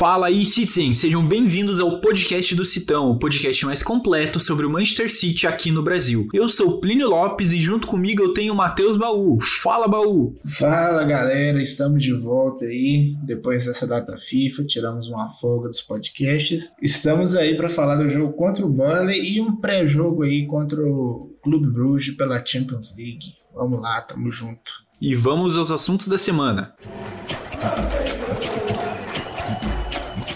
Fala aí, Citizen! Sejam bem-vindos ao podcast do Citão, o podcast mais completo sobre o Manchester City aqui no Brasil. Eu sou Plínio Lopes e junto comigo eu tenho o Matheus Baú. Fala, Baú! Fala, galera! Estamos de volta aí, depois dessa data FIFA, tiramos uma folga dos podcasts. Estamos aí para falar do jogo contra o Burnley e um pré-jogo aí contra o Clube Bruges pela Champions League. Vamos lá, tamo junto. E vamos aos assuntos da semana.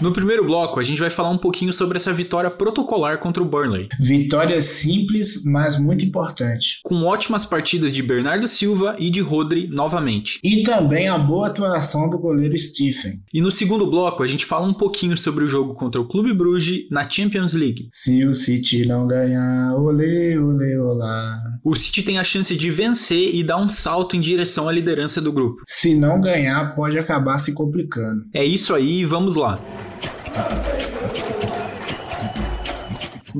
No primeiro bloco, a gente vai falar um pouquinho sobre essa vitória protocolar contra o Burnley. Vitória simples, mas muito importante. Com ótimas partidas de Bernardo Silva e de Rodri novamente. E também a boa atuação do goleiro Stephen. E no segundo bloco, a gente fala um pouquinho sobre o jogo contra o Clube Bruges na Champions League. Se o City não ganhar, olê, olê, olá. O City tem a chance de vencer e dar um salto em direção à liderança do grupo. Se não ganhar, pode acabar se complicando. É isso aí, vamos lá. Perfect.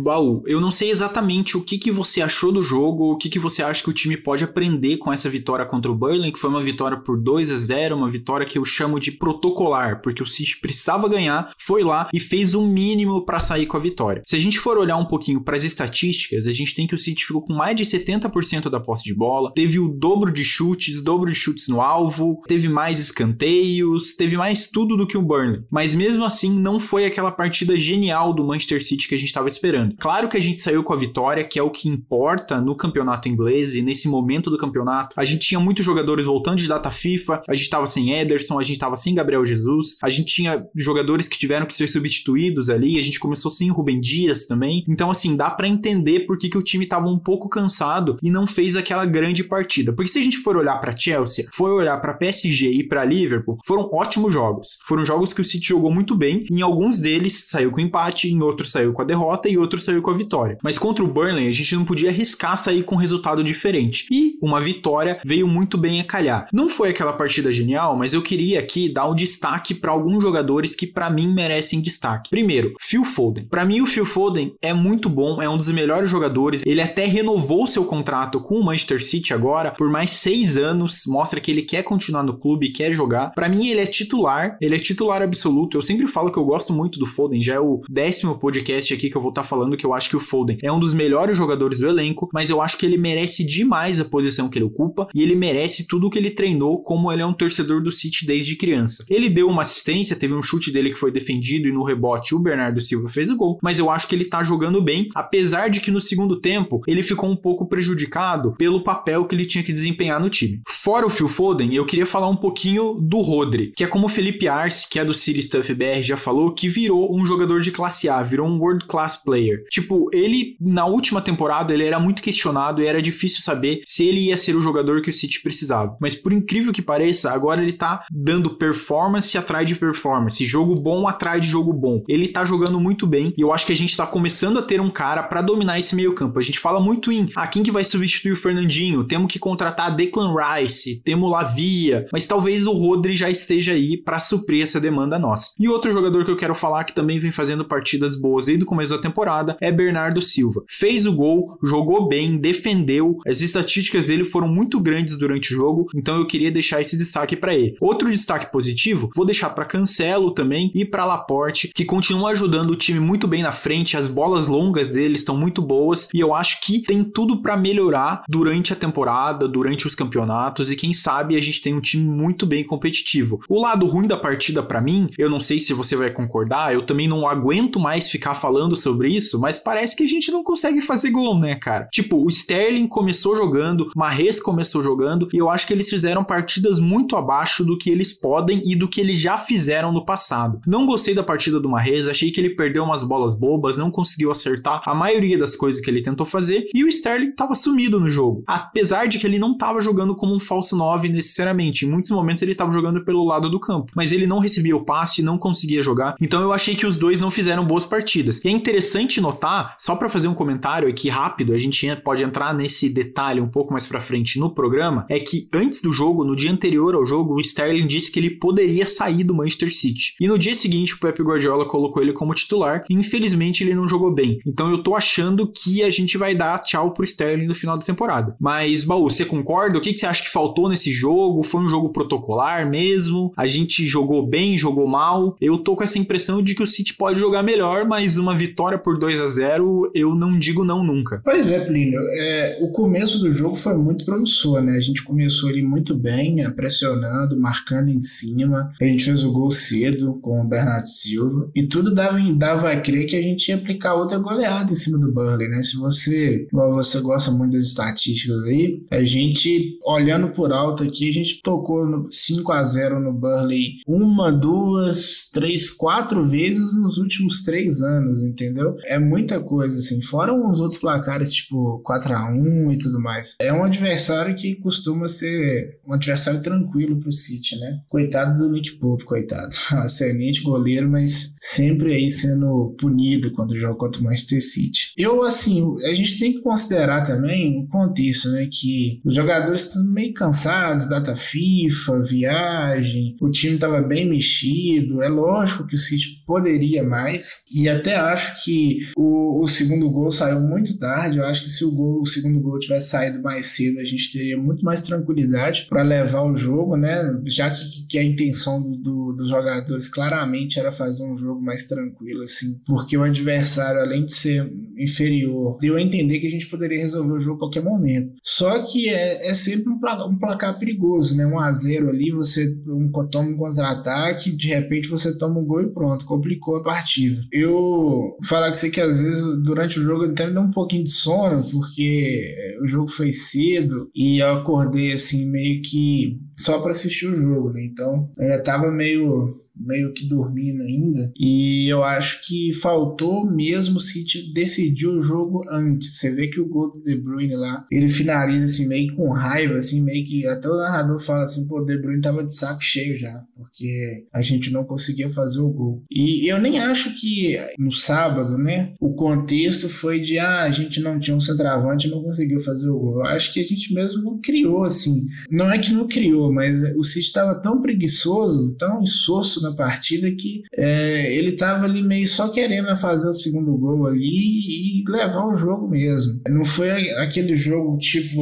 Baú, eu não sei exatamente o que, que você achou do jogo, o que, que você acha que o time pode aprender com essa vitória contra o Burnley, que foi uma vitória por 2 a 0 uma vitória que eu chamo de protocolar, porque o City precisava ganhar, foi lá e fez o mínimo para sair com a vitória. Se a gente for olhar um pouquinho para as estatísticas, a gente tem que o City ficou com mais de 70% da posse de bola, teve o dobro de chutes, dobro de chutes no alvo, teve mais escanteios, teve mais tudo do que o Burnley. Mas mesmo assim, não foi aquela partida genial do Manchester City que a gente estava esperando. Claro que a gente saiu com a vitória, que é o que importa no campeonato inglês e nesse momento do campeonato. A gente tinha muitos jogadores voltando de data FIFA, a gente tava sem Ederson, a gente tava sem Gabriel Jesus, a gente tinha jogadores que tiveram que ser substituídos ali, a gente começou sem Rubem Dias também. Então, assim, dá para entender por que, que o time tava um pouco cansado e não fez aquela grande partida. Porque se a gente for olhar para Chelsea, for olhar para PSG e para Liverpool, foram ótimos jogos. Foram jogos que o City jogou muito bem. Em alguns deles saiu com empate, em outros saiu com a derrota e outros outro saiu com a vitória. Mas contra o Burnley, a gente não podia arriscar sair com um resultado diferente. E uma vitória veio muito bem a calhar. Não foi aquela partida genial, mas eu queria aqui dar o um destaque para alguns jogadores que para mim merecem destaque. Primeiro, Phil Foden. Para mim o Phil Foden é muito bom, é um dos melhores jogadores. Ele até renovou seu contrato com o Manchester City agora por mais seis anos. Mostra que ele quer continuar no clube, quer jogar. Para mim ele é titular, ele é titular absoluto. Eu sempre falo que eu gosto muito do Foden. Já é o décimo podcast aqui que eu vou estar tá falando falando que eu acho que o Foden é um dos melhores jogadores do elenco, mas eu acho que ele merece demais a posição que ele ocupa e ele merece tudo que ele treinou, como ele é um torcedor do City desde criança. Ele deu uma assistência, teve um chute dele que foi defendido e no rebote o Bernardo Silva fez o gol, mas eu acho que ele tá jogando bem, apesar de que no segundo tempo ele ficou um pouco prejudicado pelo papel que ele tinha que desempenhar no time. Fora o Phil Foden, eu queria falar um pouquinho do Rodri, que é como o Felipe Arce, que é do City Stuff BR, já falou, que virou um jogador de classe A, virou um world class player. Tipo, ele, na última temporada, ele era muito questionado e era difícil saber se ele ia ser o jogador que o City precisava. Mas por incrível que pareça, agora ele tá dando performance atrás de performance, jogo bom atrás de jogo bom. Ele tá jogando muito bem e eu acho que a gente tá começando a ter um cara para dominar esse meio-campo. A gente fala muito em ah, quem que vai substituir o Fernandinho? Temos que contratar Declan Rice, temos Lavia, mas talvez o Rodri já esteja aí para suprir essa demanda nossa. E outro jogador que eu quero falar que também vem fazendo partidas boas desde o começo da temporada temporada é Bernardo Silva. Fez o gol, jogou bem, defendeu, as estatísticas dele foram muito grandes durante o jogo, então eu queria deixar esse destaque para ele. Outro destaque positivo, vou deixar para Cancelo também e para Laporte, que continuam ajudando o time muito bem na frente, as bolas longas dele estão muito boas e eu acho que tem tudo para melhorar durante a temporada, durante os campeonatos e quem sabe a gente tem um time muito bem competitivo. O lado ruim da partida para mim, eu não sei se você vai concordar, eu também não aguento mais ficar falando sobre isso, isso, mas parece que a gente não consegue fazer gol, né, cara? Tipo, o Sterling começou jogando, Marres começou jogando, e eu acho que eles fizeram partidas muito abaixo do que eles podem e do que eles já fizeram no passado. Não gostei da partida do Marres, achei que ele perdeu umas bolas bobas, não conseguiu acertar a maioria das coisas que ele tentou fazer, e o Sterling tava sumido no jogo. Apesar de que ele não tava jogando como um falso 9 necessariamente, em muitos momentos ele tava jogando pelo lado do campo, mas ele não recebia o passe, não conseguia jogar, então eu achei que os dois não fizeram boas partidas. E é interessante importante notar, só para fazer um comentário aqui rápido, a gente pode entrar nesse detalhe um pouco mais para frente no programa, é que antes do jogo, no dia anterior ao jogo, o Sterling disse que ele poderia sair do Manchester City. E no dia seguinte, o Pep Guardiola colocou ele como titular e infelizmente ele não jogou bem. Então eu tô achando que a gente vai dar tchau pro Sterling no final da temporada. Mas, Baú, você concorda? O que, que você acha que faltou nesse jogo? Foi um jogo protocolar mesmo? A gente jogou bem, jogou mal? Eu tô com essa impressão de que o City pode jogar melhor, mas uma vitória por 2 a 0 eu não digo não nunca. Pois é, Plínio. É, o começo do jogo foi muito promissor, né? A gente começou ali muito bem, né? pressionando, marcando em cima. A gente fez o gol cedo com o Bernardo Silva. E tudo dava, dava a crer que a gente ia aplicar outra goleada em cima do Burley, né? Se você, igual você gosta muito das estatísticas aí, a gente, olhando por alto aqui, a gente tocou no 5 a 0 no Burley uma, duas, três, quatro vezes nos últimos três anos, entendeu? É muita coisa, assim. Fora uns outros placares, tipo 4 a 1 e tudo mais. É um adversário que costuma ser um adversário tranquilo pro City, né? Coitado do Nick Pope, coitado. Excelente goleiro, mas sempre aí sendo punido quando joga contra o Manchester City. Eu, assim, a gente tem que considerar também o contexto, né? Que os jogadores estão meio cansados, data FIFA, viagem, o time estava bem mexido. É lógico que o City poderia mais, e até acho que o, o segundo gol saiu muito tarde. Eu acho que se o, gol, o segundo gol tivesse saído mais cedo, a gente teria muito mais tranquilidade para levar o jogo, né? Já que, que a intenção do, do, dos jogadores claramente era fazer um jogo mais tranquilo, assim, porque o adversário, além de ser inferior, deu a entender que a gente poderia resolver o jogo a qualquer momento. Só que é, é sempre um placar, um placar perigoso, né? Um a 0 ali, você um, toma um contra-ataque, de repente você toma um gol e pronto, complicou a partida. Eu falar com você que às vezes durante o jogo até me deu um pouquinho de sono, porque o jogo foi cedo e eu acordei assim meio que só para assistir o jogo, né? Então eu já tava meio meio que dormindo ainda. E eu acho que faltou mesmo o City decidir o jogo antes. Você vê que o gol do De Bruyne lá, ele finaliza assim meio com raiva, assim, meio que até o narrador fala assim, pô, o De Bruyne tava de saco cheio já, porque a gente não conseguia fazer o gol. E eu nem acho que no sábado, né, o contexto foi de ah, a gente não tinha um centroavante, não conseguiu fazer o gol. Eu acho que a gente mesmo não criou assim. Não é que não criou, mas o City estava tão preguiçoso, tão insosso na partida que é, ele estava ali meio só querendo fazer o segundo gol ali e levar o jogo mesmo. Não foi aquele jogo tipo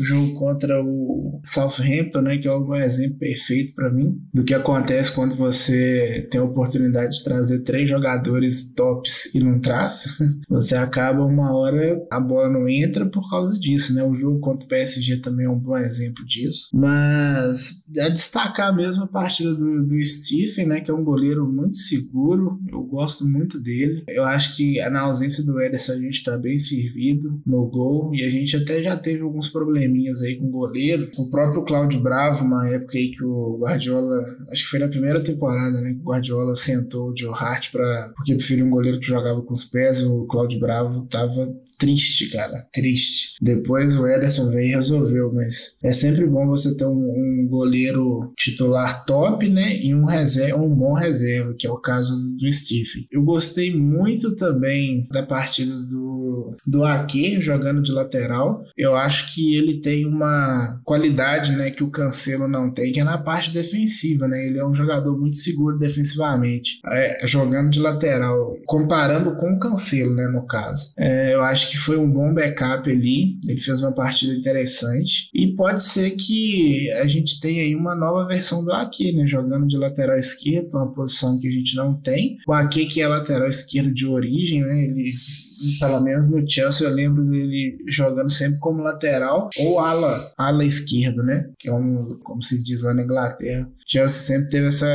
jogo contra o Southampton, né, que é um exemplo perfeito para mim do que acontece quando você tem a oportunidade de trazer três jogadores tops e não traz. Você acaba uma hora a bola não entra por causa disso, né? O jogo contra o PSG também é um bom exemplo disso. Mas é destacar mesmo a partida do, do Stephen, né? Que é um goleiro muito seguro. Eu gosto muito dele. Eu acho que na ausência do Ederson a gente está bem servido no gol. E a gente até já teve alguns probleminhas aí com o goleiro. O próprio Cláudio Bravo, uma época aí que o Guardiola, acho que foi na primeira temporada, né? Que o Guardiola sentou o Joe Hart para porque preferiu um goleiro que jogava com os pés. O Cláudio Bravo tava triste, cara. Triste. Depois o Ederson veio e resolveu, mas é sempre bom você ter um, um goleiro titular top, né? E um, reserva, um bom reserva, que é o caso do Steve. Eu gostei muito também da partida do, do Ake jogando de lateral. Eu acho que ele tem uma qualidade, né, que o Cancelo não tem, que é na parte defensiva, né? Ele é um jogador muito seguro defensivamente, é, jogando de lateral, comparando com o Cancelo, né, no caso. É, eu acho que foi um bom backup ali. Ele fez uma partida interessante. E pode ser que a gente tenha aí uma nova versão do Ake, né? Jogando de lateral esquerdo, que é uma posição que a gente não tem. O Ake, que é lateral esquerdo de origem, né? Ele pelo menos no Chelsea eu lembro dele jogando sempre como lateral ou ala, ala esquerdo, né? Que é um, como se diz lá na Inglaterra. Chelsea sempre teve essa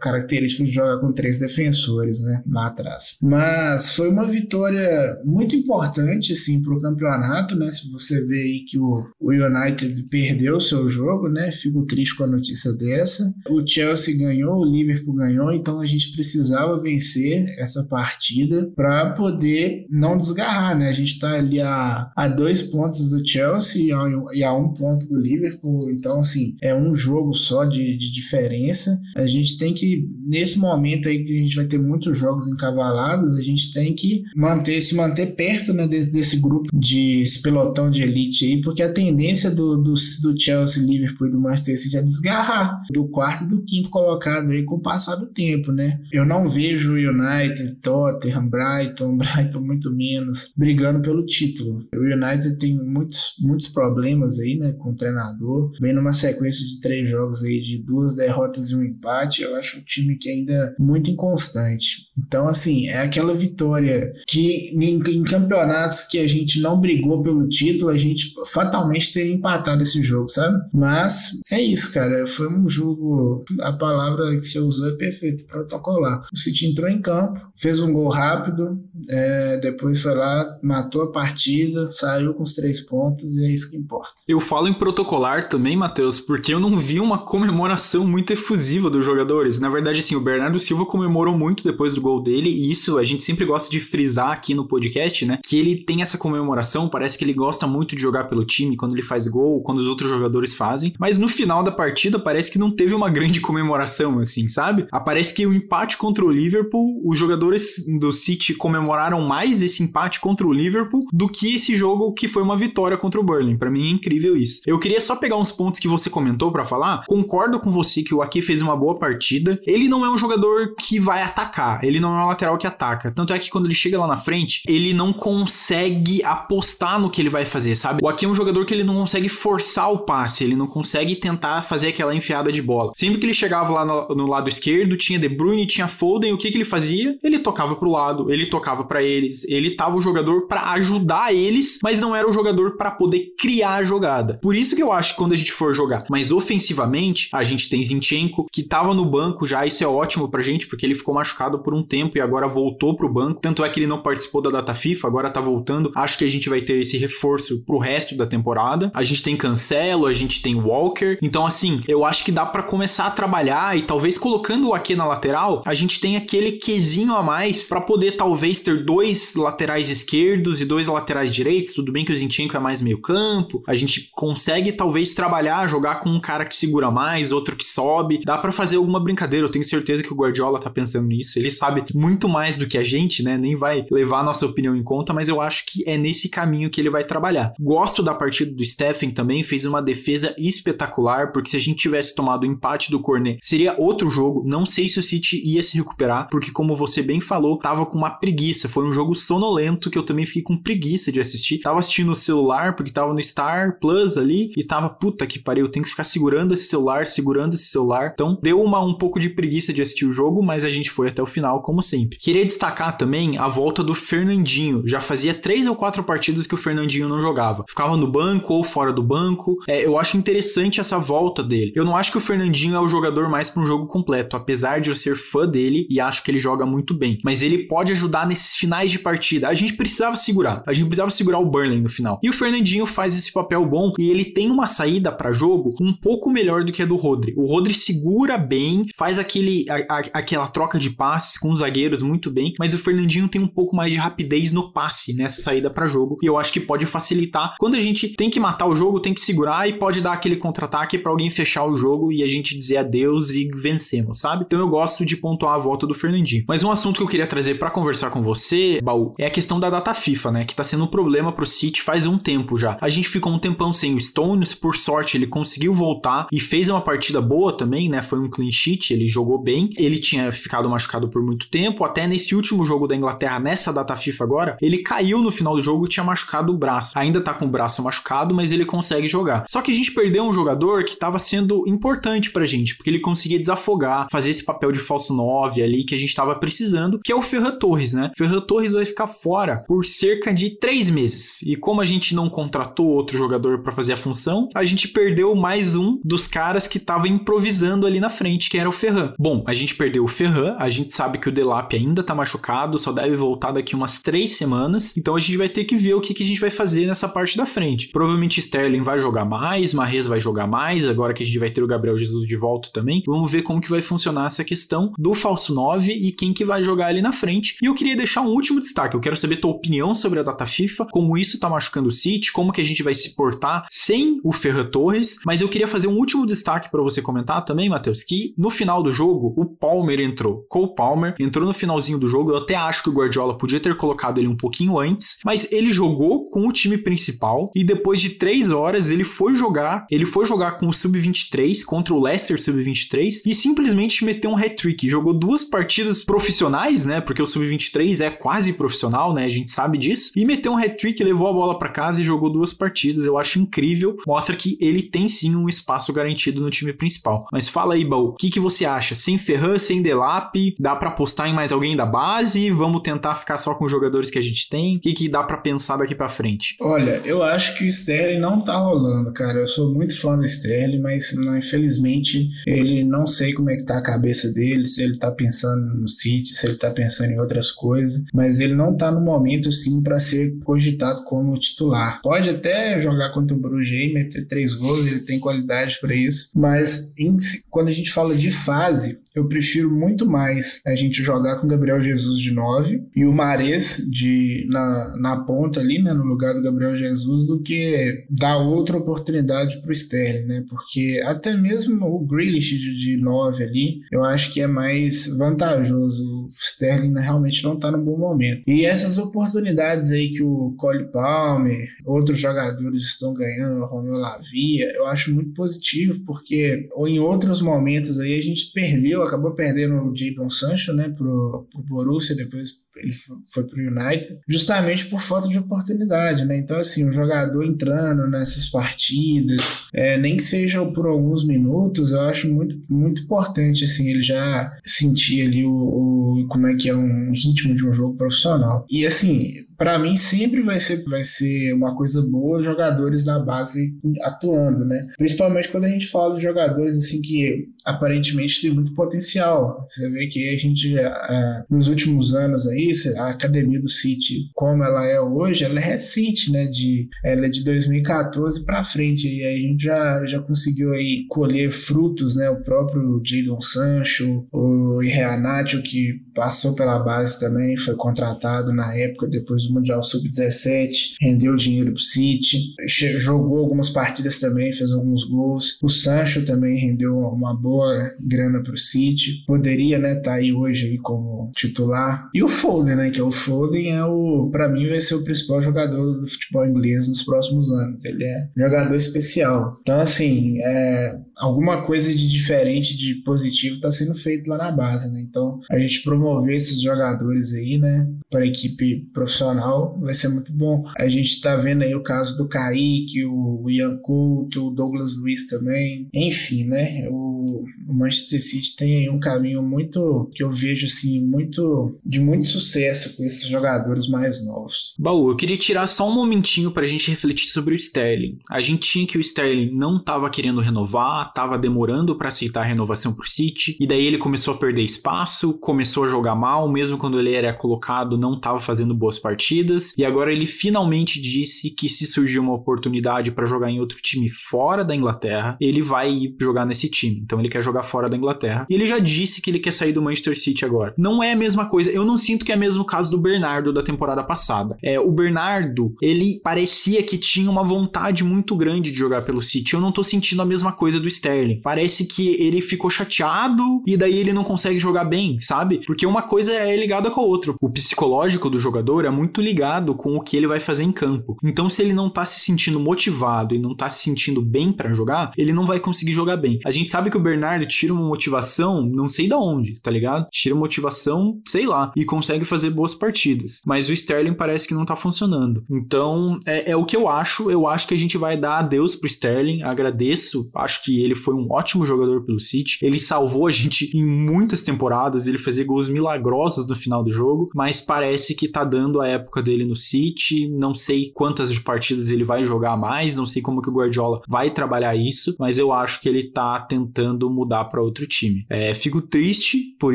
característica de jogar com três defensores, né? Lá atrás. Mas foi uma vitória muito importante, assim, para o campeonato, né? Se você vê aí que o, o United perdeu o seu jogo, né? Fico triste com a notícia dessa. O Chelsea ganhou, o Liverpool ganhou, então a gente precisava vencer essa partida para poder não não desgarrar, né? A gente tá ali a, a dois pontos do Chelsea e a, e a um ponto do Liverpool, então, assim, é um jogo só de, de diferença. A gente tem que, nesse momento aí que a gente vai ter muitos jogos encavalados, a gente tem que manter, se manter perto, né, desse, desse grupo de esse pelotão de elite aí, porque a tendência do, do, do Chelsea, Liverpool e do Manchester City é desgarrar do quarto e do quinto colocado aí com o passar do tempo, né? Eu não vejo o United, Tottenham, Brighton, Brighton muito menos, brigando pelo título. O United tem muitos, muitos problemas aí, né, com o treinador, vem numa sequência de três jogos aí de duas derrotas e um empate, eu acho um time que ainda é muito inconstante. Então, assim, é aquela vitória que em, em campeonatos que a gente não brigou pelo título, a gente fatalmente teria empatado esse jogo, sabe? Mas é isso, cara. Foi um jogo. A palavra que você usou é perfeita, protocolar. O City entrou em campo, fez um gol rápido, é, depois foi lá, matou a partida, saiu com os três pontos e é isso que importa. Eu falo em protocolar também, Matheus, porque eu não vi uma comemoração muito efusiva dos jogadores. Na verdade, assim, o Bernardo Silva comemorou muito depois do gol dele, e isso a gente sempre gosta de frisar aqui no podcast, né? Que ele tem essa comemoração, parece que ele gosta muito de jogar pelo time quando ele faz gol, quando os outros jogadores fazem, mas no final da partida parece que não teve uma grande comemoração, assim, sabe? Parece que o empate contra o Liverpool, os jogadores do City comemoraram mais esse empate contra o Liverpool do que esse jogo que foi uma vitória contra o Burnley. Para mim é incrível isso. Eu queria só pegar uns pontos que você comentou para falar. Concordo com você que o Ake fez uma boa partida. Ele não é um jogador que vai atacar, ele não é um lateral que ataca. Tanto é que quando ele chega lá na frente, ele não consegue apostar no que ele vai fazer, sabe? O Ake é um jogador que ele não consegue forçar o passe, ele não consegue tentar fazer aquela enfiada de bola. Sempre que ele chegava lá no, no lado esquerdo, tinha De Bruyne, tinha Foden, o que, que ele fazia? Ele tocava pro lado, ele tocava para eles, ele tava o jogador para ajudar eles, mas não era o jogador para poder criar a jogada. Por isso que eu acho que quando a gente for jogar mais ofensivamente, a gente tem Zinchenko, que tava no banco já, isso é ótimo pra gente, porque ele ficou machucado por um tempo e agora voltou pro banco. Tanto é que ele não participou da data FIFA, agora tá voltando. Acho que a gente vai ter esse reforço pro resto da temporada. A gente tem Cancelo, a gente tem Walker. Então, assim, eu acho que dá para começar a trabalhar e talvez colocando o aqui na lateral, a gente tem aquele quesinho a mais para poder talvez ter dois laterais esquerdos e dois laterais direitos. Tudo bem que o Zinchenko é mais meio campo. A gente consegue talvez trabalhar, jogar com um cara que segura mais, outro que sobe. Dá para fazer alguma brincadeira. Eu tenho certeza que o Guardiola tá pensando nisso. Ele sabe muito mais do que a gente, né? Nem vai levar nossa opinião em conta, mas eu acho que é nesse caminho que ele vai trabalhar. Gosto da partida do Stephen também, fez uma defesa espetacular, porque se a gente tivesse tomado o empate do Cornet, seria outro jogo. Não sei se o City ia se recuperar, porque como você bem falou, tava com uma preguiça. Foi um jogo sonolento que eu também fiquei com preguiça de assistir. Tava assistindo no celular, porque tava no Star Plus ali, e tava, puta que pariu, eu tenho que ficar segurando esse celular, segurando esse celular. Então, deu uma um pouco de preguiça de assistir o jogo, mas a gente foi até o final, como sempre. Queria destacar também a volta do Fernandinho. Já fazia três ou quatro partidas que o Fernandinho não jogava. Ficava no banco ou fora do banco. É, eu acho interessante essa volta dele. Eu não acho que o Fernandinho é o jogador mais para um jogo completo, apesar de eu ser fã dele e acho que ele joga muito bem. Mas ele pode ajudar nesses finais de partida. A gente precisava segurar. A gente precisava segurar o Burnley no final. E o Fernandinho faz esse papel bom e ele tem uma saída para jogo um pouco melhor do que a do Rodri. O Rodri segura bem, faz aquele, a, a, aquela troca de passes com os zagueiros muito bem, mas o Fernandinho tem um pouco mais de rapidez no passe nessa saída para jogo e eu acho que pode facilitar. Quando a gente tem que matar o jogo, tem que segurar e pode dar aquele contra-ataque para alguém fechar o jogo e a gente dizer adeus e vencemos, sabe? Então eu gosto de pontuar a volta do Fernandinho. Mas um assunto que eu queria trazer para conversar com você, Baú, é a questão da data FIFA, né? Que tá sendo um problema pro City faz um tempo já. A gente ficou um tempão sem o Stones, por sorte ele conseguiu voltar e fez uma partida boa também, né? Foi um clean sheet, ele jogou bem. Ele tinha ficado machucado por muito tempo, até nesse último jogo da Inglaterra, nessa data FIFA agora, ele caiu no final do jogo e tinha machucado o braço. Ainda tá com o braço machucado, mas ele consegue jogar. Só que a gente perdeu um jogador que tava sendo importante pra gente, porque ele conseguia desafogar, fazer esse papel de falso 9 ali que a gente tava precisando, que é o Ferran Torres, né? Ferran Torres vai ficar fora por cerca de três meses. E como a gente não contratou outro jogador para fazer a função, a gente perdeu mais um dos caras que tava improvisando ali na frente, que era o Ferran. Bom, a gente perdeu o Ferran, a gente sabe que o Delap ainda tá machucado, só deve voltar daqui umas três semanas, então a gente vai ter que ver o que, que a gente vai fazer nessa parte da frente. Provavelmente Sterling vai jogar mais, Marrez vai jogar mais, agora que a gente vai ter o Gabriel Jesus de volta também. Vamos ver como que vai funcionar essa questão do falso 9 e quem que vai jogar ali na frente. E eu queria deixar um último destaque. Eu quero saber tua opinião sobre a data FIFA, como isso tá machucando o City, como que a gente vai se portar sem o Ferran Torres. Mas eu queria fazer um último destaque para você comentar também, Matheus, que no final do jogo o Palmer entrou. Cole Palmer entrou no finalzinho do jogo. Eu até acho que o Guardiola podia ter colocado ele um pouquinho antes, mas ele jogou com o time principal e depois de três horas ele foi jogar. Ele foi jogar com o sub-23 contra o Leicester sub-23 e simplesmente meteu um hat-trick. Jogou duas partidas profissionais, né? Porque o sub-23 é quase profissional, né? A gente sabe disso. E meteu um hat-trick, levou a bola para casa e jogou duas partidas. Eu acho incrível. Mostra que ele tem sim um espaço garantido no time principal. Mas fala aí, Baú, o que, que você acha? Sem Ferran, sem Delap, dá para apostar em mais alguém da base? Vamos tentar ficar só com os jogadores que a gente tem? O que, que dá para pensar daqui para frente? Olha, eu acho que o Sterling não tá rolando, cara. Eu sou muito fã do Sterling, mas não, infelizmente ele não sei como é que tá a cabeça dele, se ele tá pensando no City, se ele tá pensando em outras coisas, mas ele não tá no momento sim para ser cogitado como titular. Pode até jogar contra o Bruges e meter três gols, ele tem qualidade para isso, mas em, quando a gente fala de fase, eu prefiro muito mais a gente jogar com Gabriel Jesus de 9 e o Mares de, na, na ponta ali, né, no lugar do Gabriel Jesus, do que dar outra oportunidade para o Sterling, né? Porque até mesmo o Grealish de 9 ali, eu acho que é mais vantajoso. Sterling realmente não está no bom momento. E essas oportunidades aí que o Cole Palmer, outros jogadores estão ganhando, o Romeu Lavia, eu acho muito positivo, porque ou em outros momentos aí a gente perdeu acabou perdendo o Jadon Sancho, né, pro, pro Borussia, depois ele foi pro United, justamente por falta de oportunidade, né? Então, assim, o jogador entrando nessas partidas, é, nem que seja por alguns minutos, eu acho muito, muito importante, assim, ele já sentir ali o, o como é que é um ritmo de um jogo profissional. E, assim, para mim sempre vai ser, vai ser uma coisa boa jogadores da base atuando, né? Principalmente quando a gente fala de jogadores assim que aparentemente têm muito potencial. Você vê que a gente é, nos últimos anos aí, a academia do City, como ela é hoje, ela é recente, né? De, ela é de 2014 para frente e aí a gente já, já conseguiu aí colher frutos, né? O próprio Jadon Sancho, o Reanato que passou pela base também, foi contratado na época depois Mundial Sub-17, rendeu dinheiro pro City, jogou algumas partidas também, fez alguns gols. O Sancho também rendeu uma boa grana pro City. Poderia, né, tá aí hoje aí como titular. E o Foden, né, que é o Foden é o, para mim vai ser o principal jogador do futebol inglês nos próximos anos. Ele é jogador especial. Então, assim, é, alguma coisa de diferente, de positivo está sendo feito lá na base, né? Então, a gente promover esses jogadores aí, né, para equipe profissional vai ser muito bom. A gente está vendo aí o caso do Kaique, o Ian Couto, o Douglas Luiz também. Enfim, né? O, Manchester City tem aí um caminho muito que eu vejo assim muito de muito sucesso com esses jogadores mais novos. Baú, eu queria tirar só um momentinho para a gente refletir sobre o Sterling. A gente tinha que o Sterling não estava querendo renovar, estava demorando para aceitar a renovação pro City, e daí ele começou a perder espaço, começou a jogar mal, mesmo quando ele era colocado, não estava fazendo boas partidas, e agora ele finalmente disse que se surgir uma oportunidade para jogar em outro time fora da Inglaterra, ele vai jogar nesse time. Então ele quer jogar fora da Inglaterra. E ele já disse que ele quer sair do Manchester City agora. Não é a mesma coisa. Eu não sinto que é o mesmo caso do Bernardo da temporada passada. É, o Bernardo, ele parecia que tinha uma vontade muito grande de jogar pelo City. Eu não tô sentindo a mesma coisa do Sterling. Parece que ele ficou chateado e daí ele não consegue jogar bem, sabe? Porque uma coisa é ligada com a outra. O psicológico do jogador é muito ligado com o que ele vai fazer em campo. Então, se ele não tá se sentindo motivado e não tá se sentindo bem para jogar, ele não vai conseguir jogar bem. A gente sabe que o Bernardo tira uma motivação, não sei da onde, tá ligado? Tira motivação, sei lá, e consegue fazer boas partidas. Mas o Sterling parece que não tá funcionando. Então, é, é o que eu acho. Eu acho que a gente vai dar adeus pro Sterling. Agradeço. Acho que ele foi um ótimo jogador pelo City. Ele salvou a gente em muitas temporadas. Ele fazia gols milagrosos no final do jogo. Mas parece que tá dando a época dele no City. Não sei quantas partidas ele vai jogar mais. Não sei como que o Guardiola vai trabalhar isso. Mas eu acho que ele tá tentando mudar para outro time. É, fico triste por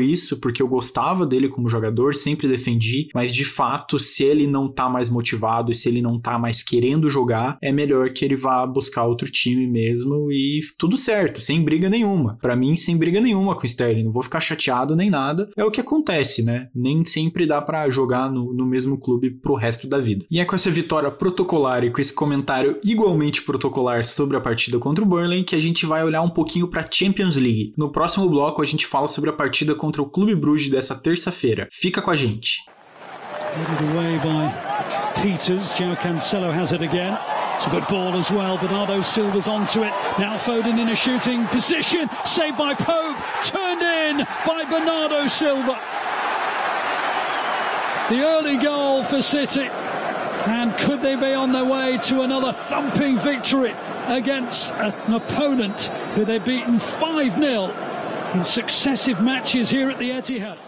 isso, porque eu gostava dele como jogador, sempre defendi. Mas de fato, se ele não tá mais motivado e se ele não tá mais querendo jogar, é melhor que ele vá buscar outro time mesmo e tudo certo, sem briga nenhuma. Para mim, sem briga nenhuma com o Sterling. Não vou ficar chateado nem nada. É o que acontece, né? Nem sempre dá para jogar no, no mesmo clube pro resto da vida. E é com essa vitória protocolar e com esse comentário igualmente protocolar sobre a partida contra o Burnley que a gente vai olhar um pouquinho para Champions League. No próximo bloco a gente fala sobre a partida contra o Clube Bruges dessa terça-feira. Fica com a gente. It's a good ball as well. Bernardo Silva's onto it. Now Foden in a shooting position. Saved by Pope. Turned in by Bernardo Silva. The early goal for City. And could they be on their way to another thumping victory against an opponent who they've beaten 5 0 in successive matches here at the Etihad?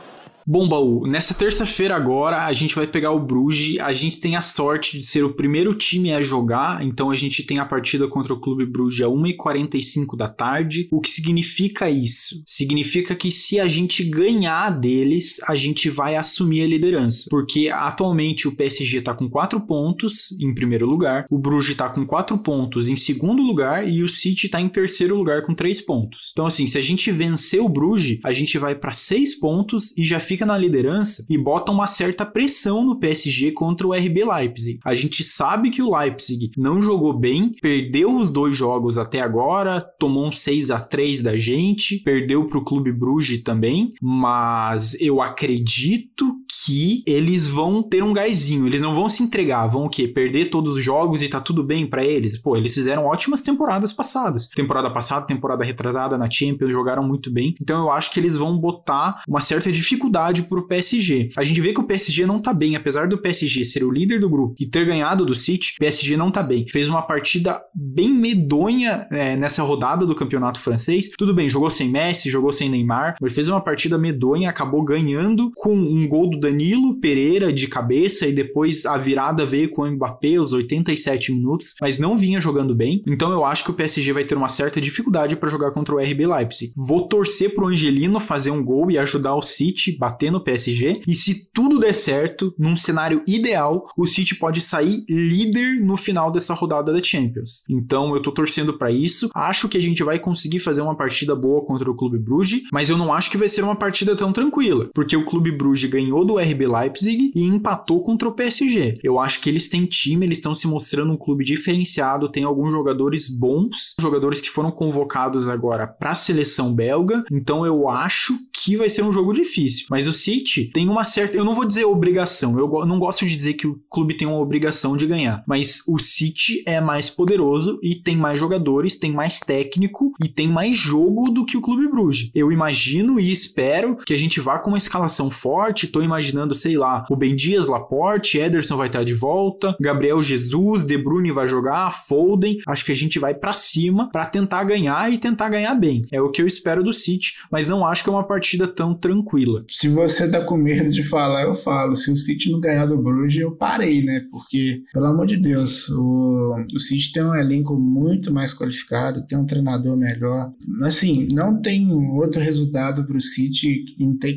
Bom, Baú, nessa terça-feira agora a gente vai pegar o Bruges. A gente tem a sorte de ser o primeiro time a jogar, então a gente tem a partida contra o Clube Bruges a 1h45 da tarde. O que significa isso? Significa que se a gente ganhar deles, a gente vai assumir a liderança. Porque atualmente o PSG está com 4 pontos em primeiro lugar, o Bruges está com 4 pontos em segundo lugar e o City está em terceiro lugar com 3 pontos. Então, assim, se a gente vencer o Bruges, a gente vai para 6 pontos e já fica fica na liderança e bota uma certa pressão no PSG contra o RB Leipzig. A gente sabe que o Leipzig não jogou bem, perdeu os dois jogos até agora, tomou um 6 a 3 da gente, perdeu para o Clube Bruges também, mas eu acredito que eles vão ter um gásinho, eles não vão se entregar, vão o quê? Perder todos os jogos e tá tudo bem para eles? Pô, eles fizeram ótimas temporadas passadas. Temporada passada, temporada retrasada na Champions, jogaram muito bem. Então eu acho que eles vão botar uma certa dificuldade dificuldade para o PSG. A gente vê que o PSG não tá bem, apesar do PSG ser o líder do grupo e ter ganhado do City, o PSG não tá bem. Fez uma partida bem medonha é, nessa rodada do campeonato francês. Tudo bem, jogou sem Messi, jogou sem Neymar, mas fez uma partida medonha, acabou ganhando com um gol do Danilo Pereira de cabeça e depois a virada veio com o Mbappé aos 87 minutos, mas não vinha jogando bem. Então eu acho que o PSG vai ter uma certa dificuldade para jogar contra o RB Leipzig. Vou torcer pro Angelino fazer um gol e ajudar o City bater bater no PSG. E se tudo der certo, num cenário ideal, o City pode sair líder no final dessa rodada da Champions. Então eu tô torcendo para isso. Acho que a gente vai conseguir fazer uma partida boa contra o Clube Bruges, mas eu não acho que vai ser uma partida tão tranquila, porque o Clube Bruges ganhou do RB Leipzig e empatou contra o PSG. Eu acho que eles têm time, eles estão se mostrando um clube diferenciado, tem alguns jogadores bons, jogadores que foram convocados agora para a seleção belga. Então eu acho que vai ser um jogo difícil, mas o City tem uma certa. Eu não vou dizer obrigação, eu não gosto de dizer que o clube tem uma obrigação de ganhar. Mas o City é mais poderoso e tem mais jogadores, tem mais técnico e tem mais jogo do que o Clube Bruges. Eu imagino e espero que a gente vá com uma escalação forte. Tô imaginando, sei lá, o Ben Dias, Laporte, Ederson vai estar de volta, Gabriel Jesus, De Bruyne vai jogar, Foden. Acho que a gente vai para cima para tentar ganhar e tentar ganhar bem. É o que eu espero do City, mas não acho que é uma partida tão tranquila. Se você tá com medo de falar, eu falo. Se o City não ganhar do Bruges, eu parei, né? Porque, pelo amor de Deus, o, o City tem um elenco muito mais qualificado, tem um treinador melhor. Assim, não tem outro resultado pro City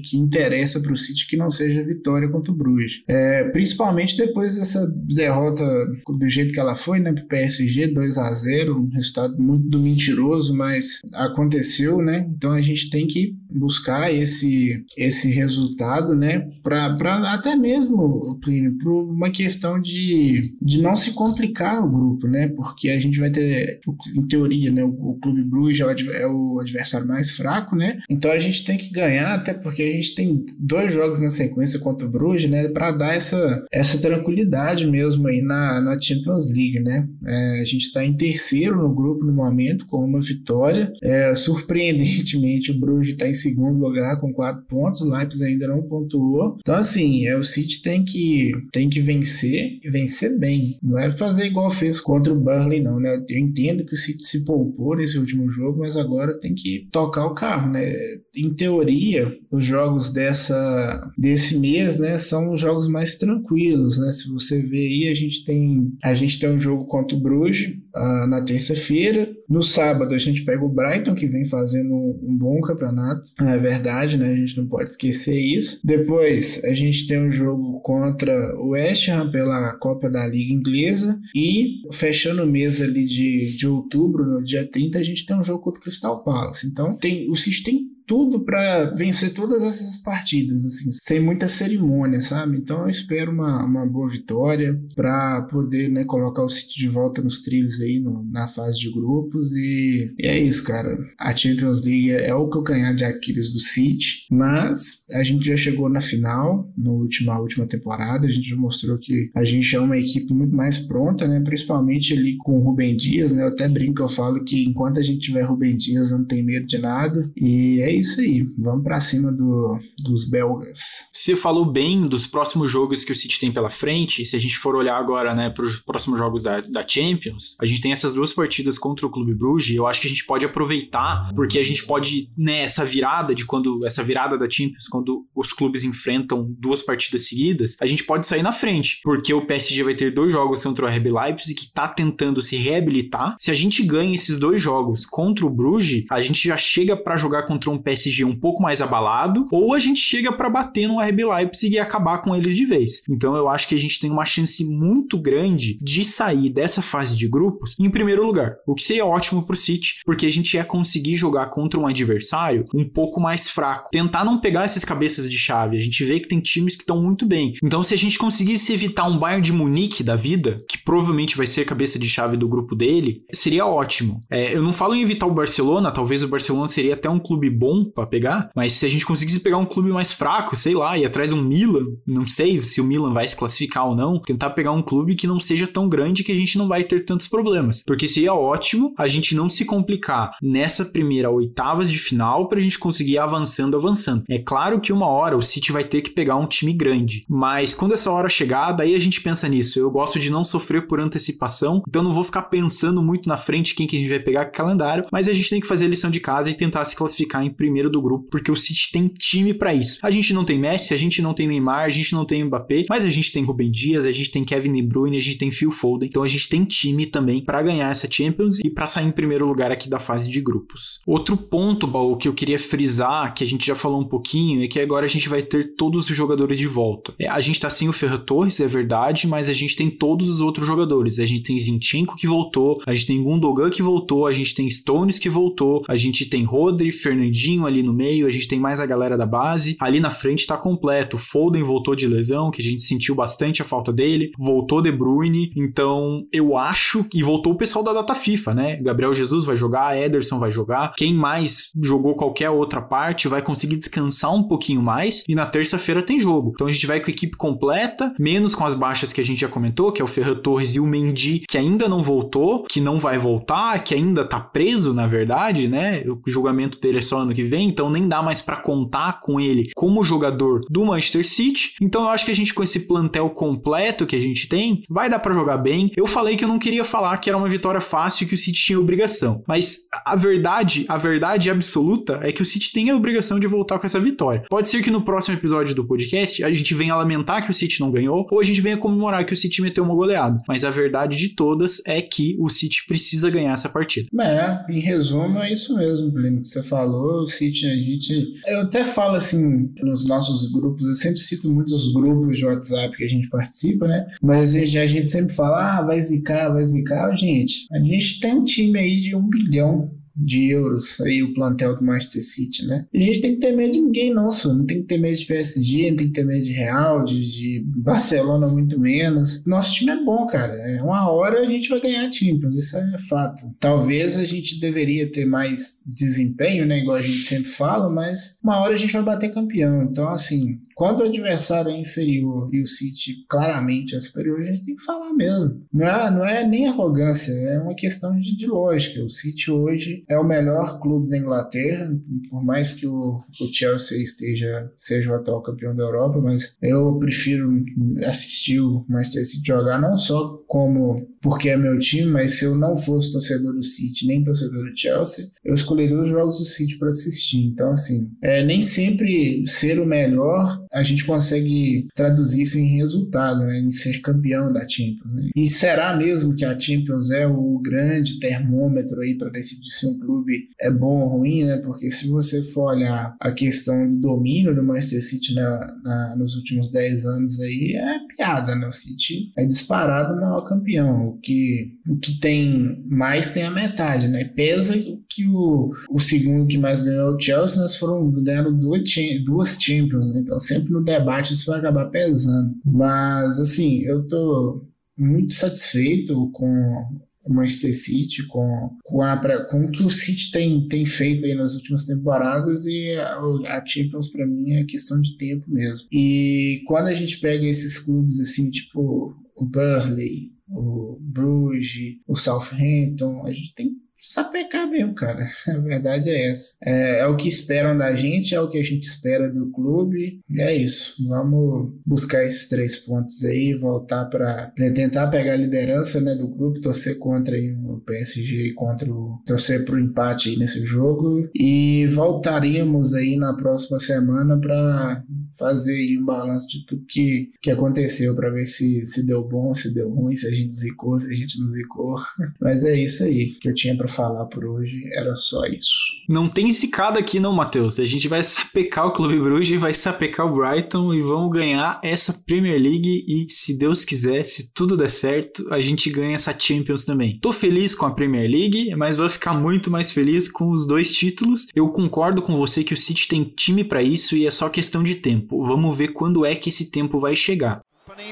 que, interessa pro City que não seja vitória contra o Bruges. É, principalmente depois dessa derrota do jeito que ela foi, né? Pro PSG 2 a 0 um resultado muito mentiroso, mas aconteceu, né? Então a gente tem que buscar esse, esse resultado né? Para até mesmo, Plínio, por uma questão de, de não se complicar o grupo, né? Porque a gente vai ter, em teoria, né? O, o Clube Bruges é o adversário mais fraco, né? Então a gente tem que ganhar, até porque a gente tem dois jogos na sequência contra o Bruges, né? Para dar essa, essa tranquilidade mesmo aí na, na Champions League, né? É, a gente está em terceiro no grupo no momento, com uma vitória. É, surpreendentemente, o Bruges está em segundo lugar com quatro pontos. O Leipzig ainda não pontuou. Então, assim, é, o City tem que, tem que vencer e vencer bem. Não é fazer igual fez contra o Burnley, não, né? Eu entendo que o City se poupou nesse último jogo, mas agora tem que tocar o carro, né? Em teoria, os jogos dessa, desse mês, né, são os jogos mais tranquilos, né? Se você ver aí, a gente tem, a gente tem um jogo contra o Bruges uh, na terça-feira. No sábado, a gente pega o Brighton, que vem fazendo um, um bom campeonato. É verdade, né? A gente não pode esquecer isso. Depois a gente tem um jogo contra o West Ham pela Copa da Liga Inglesa e fechando o mês ali de, de outubro, no dia 30, a gente tem um jogo contra o Crystal Palace. Então tem, o tem tudo para vencer todas essas partidas, assim, sem muita cerimônia, sabe? Então eu espero uma, uma boa vitória para poder né, colocar o City de volta nos trilhos aí no, na fase de grupos e, e, é isso, cara. A Champions League é o que eu ganhar de Aquiles do City, mas a gente já chegou na final, no última última temporada, a gente já mostrou que a gente é uma equipe muito mais pronta, né? Principalmente ali com o Rubem Dias, né? Eu até brinco, eu falo que enquanto a gente tiver Rubem Dias, não tem medo de nada. E é isso aí. Vamos para cima do, dos belgas. Você falou bem dos próximos jogos que o City tem pela frente. Se a gente for olhar agora, né, para os próximos jogos da, da Champions, a gente tem essas duas partidas contra o Clube Bruges. Eu acho que a gente pode aproveitar, porque a gente pode, né, essa virada de quando essa virada da Champions, quando os clubes enfrentam duas partidas seguidas, a gente pode sair na frente, porque o PSG vai ter dois jogos contra o RB Leipzig que está tentando se reabilitar. Se a gente ganha esses dois jogos contra o Bruges, a gente já chega para jogar contra um PSG um pouco mais abalado, ou a gente chega para bater no RB Leipzig e acabar com eles de vez. Então eu acho que a gente tem uma chance muito grande de sair dessa fase de grupos em primeiro lugar, o que seria ótimo pro City, porque a gente ia conseguir jogar contra um adversário um pouco mais fraco, tentar não pegar essas cabeças de chave. A gente vê que tem times que estão muito bem. Então se a gente conseguisse evitar um Bayern de Munique da vida, que provavelmente vai ser cabeça de chave do grupo dele, seria ótimo. É, eu não falo em evitar o Barcelona, talvez o Barcelona seria até um clube bom para pegar, mas se a gente conseguisse pegar um clube mais fraco, sei lá, e atrás um Milan, não sei se o Milan vai se classificar ou não, tentar pegar um clube que não seja tão grande que a gente não vai ter tantos problemas, porque seria ótimo a gente não se complicar nessa primeira oitavas de final para a gente conseguir ir avançando, avançando. É claro que uma hora o City vai ter que pegar um time grande, mas quando essa hora chegar, daí a gente pensa nisso. Eu gosto de não sofrer por antecipação, então não vou ficar pensando muito na frente quem que a gente vai pegar com calendário, mas a gente tem que fazer a lição de casa e tentar se classificar em primeiro do grupo, porque o City tem time para isso. A gente não tem Messi, a gente não tem Neymar, a gente não tem Mbappé, mas a gente tem Rubem Dias, a gente tem Kevin De Bruyne, a gente tem Phil Foden, então a gente tem time também para ganhar essa Champions e para sair em primeiro lugar aqui da fase de grupos. Outro ponto, Baú, que eu queria frisar, que a gente já falou um pouquinho, é que agora a gente vai ter todos os jogadores de volta. É, a gente tá sem o Ferran Torres, é verdade, mas a gente tem todos os outros jogadores. A gente tem Zinchenko que voltou, a gente tem Gundogan que voltou, a gente tem Stones que voltou, a gente tem Rodri, Fernandinho ali no meio, a gente tem mais a galera da base. Ali na frente tá completo. Foden voltou de lesão, que a gente sentiu bastante a falta dele. Voltou De Bruyne. Então, eu acho que voltou o pessoal da data FIFA, né? Gabriel Jesus vai jogar, Ederson vai jogar. Quem mais jogou qualquer outra parte vai conseguir descansar um pouquinho mais. E na terça-feira tem jogo. Então a gente vai com a equipe completa, menos com as baixas que a gente já comentou, que é o Ferran Torres e o Mendy, que ainda não voltou, que não vai voltar, que ainda tá preso, na verdade, né? O julgamento dele é só ano que vem, então nem dá mais para contar com ele como jogador do Manchester City. Então eu acho que a gente com esse plantel completo que a gente tem, vai dar para jogar bem. Eu falei que eu não queria falar que era uma vitória fácil e que o City tinha obrigação, mas a verdade, a verdade absoluta é que o City tem a obrigação de voltar com essa vitória. Pode ser que no próximo episódio do podcast a gente venha lamentar que o City não ganhou ou a gente venha comemorar que o City meteu uma goleada, mas a verdade de todas é que o City precisa ganhar essa partida. É, em resumo é isso mesmo, Plínio, que você falou, City a gente, eu até falo assim nos nossos grupos, eu sempre cito muitos grupos de WhatsApp que a gente participa, né? Mas a gente sempre fala, ah, vai zicar, vai zicar. Gente, a gente tem um time aí de um bilhão de euros aí o plantel do Manchester City, né? A gente tem que ter medo de ninguém, não, só. Não tem que ter medo de PSG, não tem que ter medo de Real, de, de Barcelona muito menos. Nosso time é bom, cara. É uma hora a gente vai ganhar Champions, isso é fato. Talvez a gente deveria ter mais desempenho, né? Igual a gente sempre fala, mas uma hora a gente vai bater campeão. Então, assim, quando o adversário é inferior e o City claramente é superior, a gente tem que falar mesmo. Não é, não é nem arrogância, é uma questão de, de lógica. O City hoje é o melhor clube da Inglaterra, por mais que o, o Chelsea esteja, seja o atual campeão da Europa, mas eu prefiro assistir o Manchester City jogar não só como porque é meu time, mas se eu não fosse torcedor do City nem torcedor do Chelsea, eu escolheria os jogos do City para assistir. Então, assim, é, nem sempre ser o melhor a gente consegue traduzir isso em resultado, né, em ser campeão da Champions. Né? E será mesmo que a Champions é o grande termômetro aí para decidir se um clube é bom ou ruim, né? Porque se você for olhar a questão do domínio do Manchester City na, na, nos últimos 10 anos aí, é piada, né? O City é disparado o maior campeão. O que, o que tem mais tem a metade, né? Pesa que o, o segundo que mais ganhou o Chelsea, nós foram ganhando duas, duas Champions, né? Então sempre no debate isso vai acabar pesando. Mas, assim, eu tô muito satisfeito com o Manchester City, com, com, a, com o que o City tem, tem feito aí nas últimas temporadas e a, a Champions para mim é questão de tempo mesmo. E quando a gente pega esses clubes assim, tipo o Burley, o Bruges, o Southampton, a gente tem sapecar mesmo, cara. A verdade é essa. É, é, o que esperam da gente, é o que a gente espera do clube. E é isso. Vamos buscar esses três pontos aí, voltar para tentar pegar a liderança né, do grupo, torcer contra aí, o PSG contra o. torcer pro empate aí nesse jogo. E voltaríamos aí na próxima semana para fazer aí um balanço de tudo que, que aconteceu, para ver se, se deu bom, se deu ruim, se a gente zicou, se a gente não zicou. Mas é isso aí que eu tinha para falar por hoje era só isso. Não tem zicada aqui não, Matheus. A gente vai sapecar o Clube Bruges, vai sapecar o Brighton e vamos ganhar essa Premier League e se Deus quiser, se tudo der certo, a gente ganha essa Champions também. Tô feliz com a Premier League, mas vou ficar muito mais feliz com os dois títulos. Eu concordo com você que o City tem time para isso e é só questão de tempo. Vamos ver quando é que esse tempo vai chegar.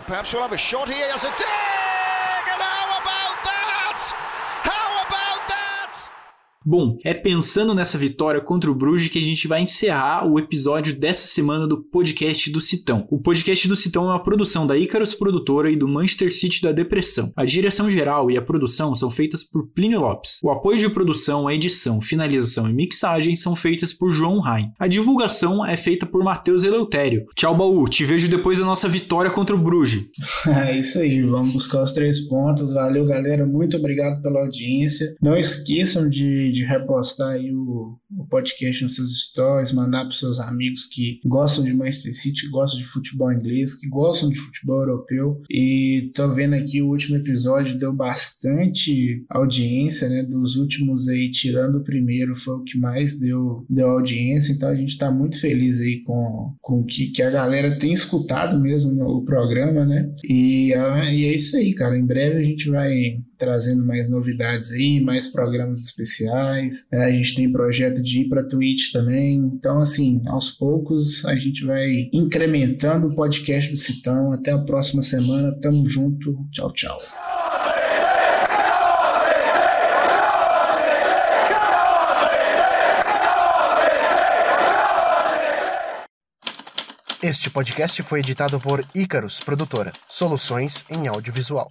Perhaps we'll have a shot here as a Bom, é pensando nessa vitória contra o Bruges que a gente vai encerrar o episódio dessa semana do podcast do Citão. O podcast do Citão é uma produção da Icarus Produtora e do Manchester City da Depressão. A direção geral e a produção são feitas por Plínio Lopes. O apoio de produção, a edição, finalização e mixagem são feitas por João Rain. A divulgação é feita por Matheus Eleutério. Tchau, Baú. Te vejo depois da nossa vitória contra o Bruges. É isso aí. Vamos buscar os três pontos. Valeu, galera. Muito obrigado pela audiência. Não esqueçam de de repostar aí o, o podcast nos seus stories, mandar para seus amigos que gostam de Manchester City, gostam de futebol inglês, que gostam de futebol europeu. E tô vendo aqui o último episódio deu bastante audiência, né? Dos últimos aí, tirando o primeiro, foi o que mais deu, deu audiência. Então a gente tá muito feliz aí com, com que, que a galera tem escutado mesmo o programa, né? E, ah, e é isso aí, cara. Em breve a gente vai trazendo mais novidades aí, mais programas especiais. É, a gente tem projeto de ir para Twitch também. Então, assim, aos poucos a gente vai incrementando o podcast do Citão. Até a próxima semana. Tamo junto. Tchau, tchau. Este podcast foi editado por Icarus Produtora, soluções em audiovisual.